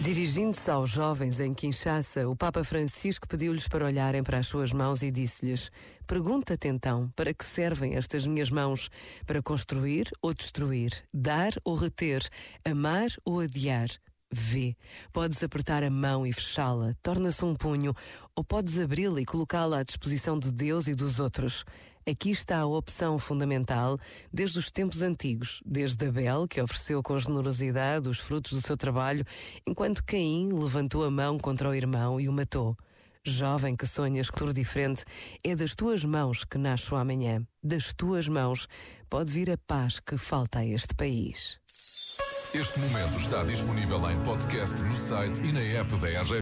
Dirigindo-se aos jovens em Kinshasa, o Papa Francisco pediu-lhes para olharem para as suas mãos e disse-lhes: Pergunta-te então, para que servem estas minhas mãos? Para construir ou destruir? Dar ou reter? Amar ou adiar? Vê, podes apertar a mão e fechá-la, torna-se um punho, ou podes abri-la e colocá-la à disposição de Deus e dos outros. Aqui está a opção fundamental desde os tempos antigos, desde Abel, que ofereceu com generosidade os frutos do seu trabalho, enquanto Caim levantou a mão contra o irmão e o matou. Jovem que sonhas futuro diferente, é das tuas mãos que nasce o amanhã. Das tuas mãos pode vir a paz que falta a este país. Este momento está disponível em podcast no site e na app da RGP.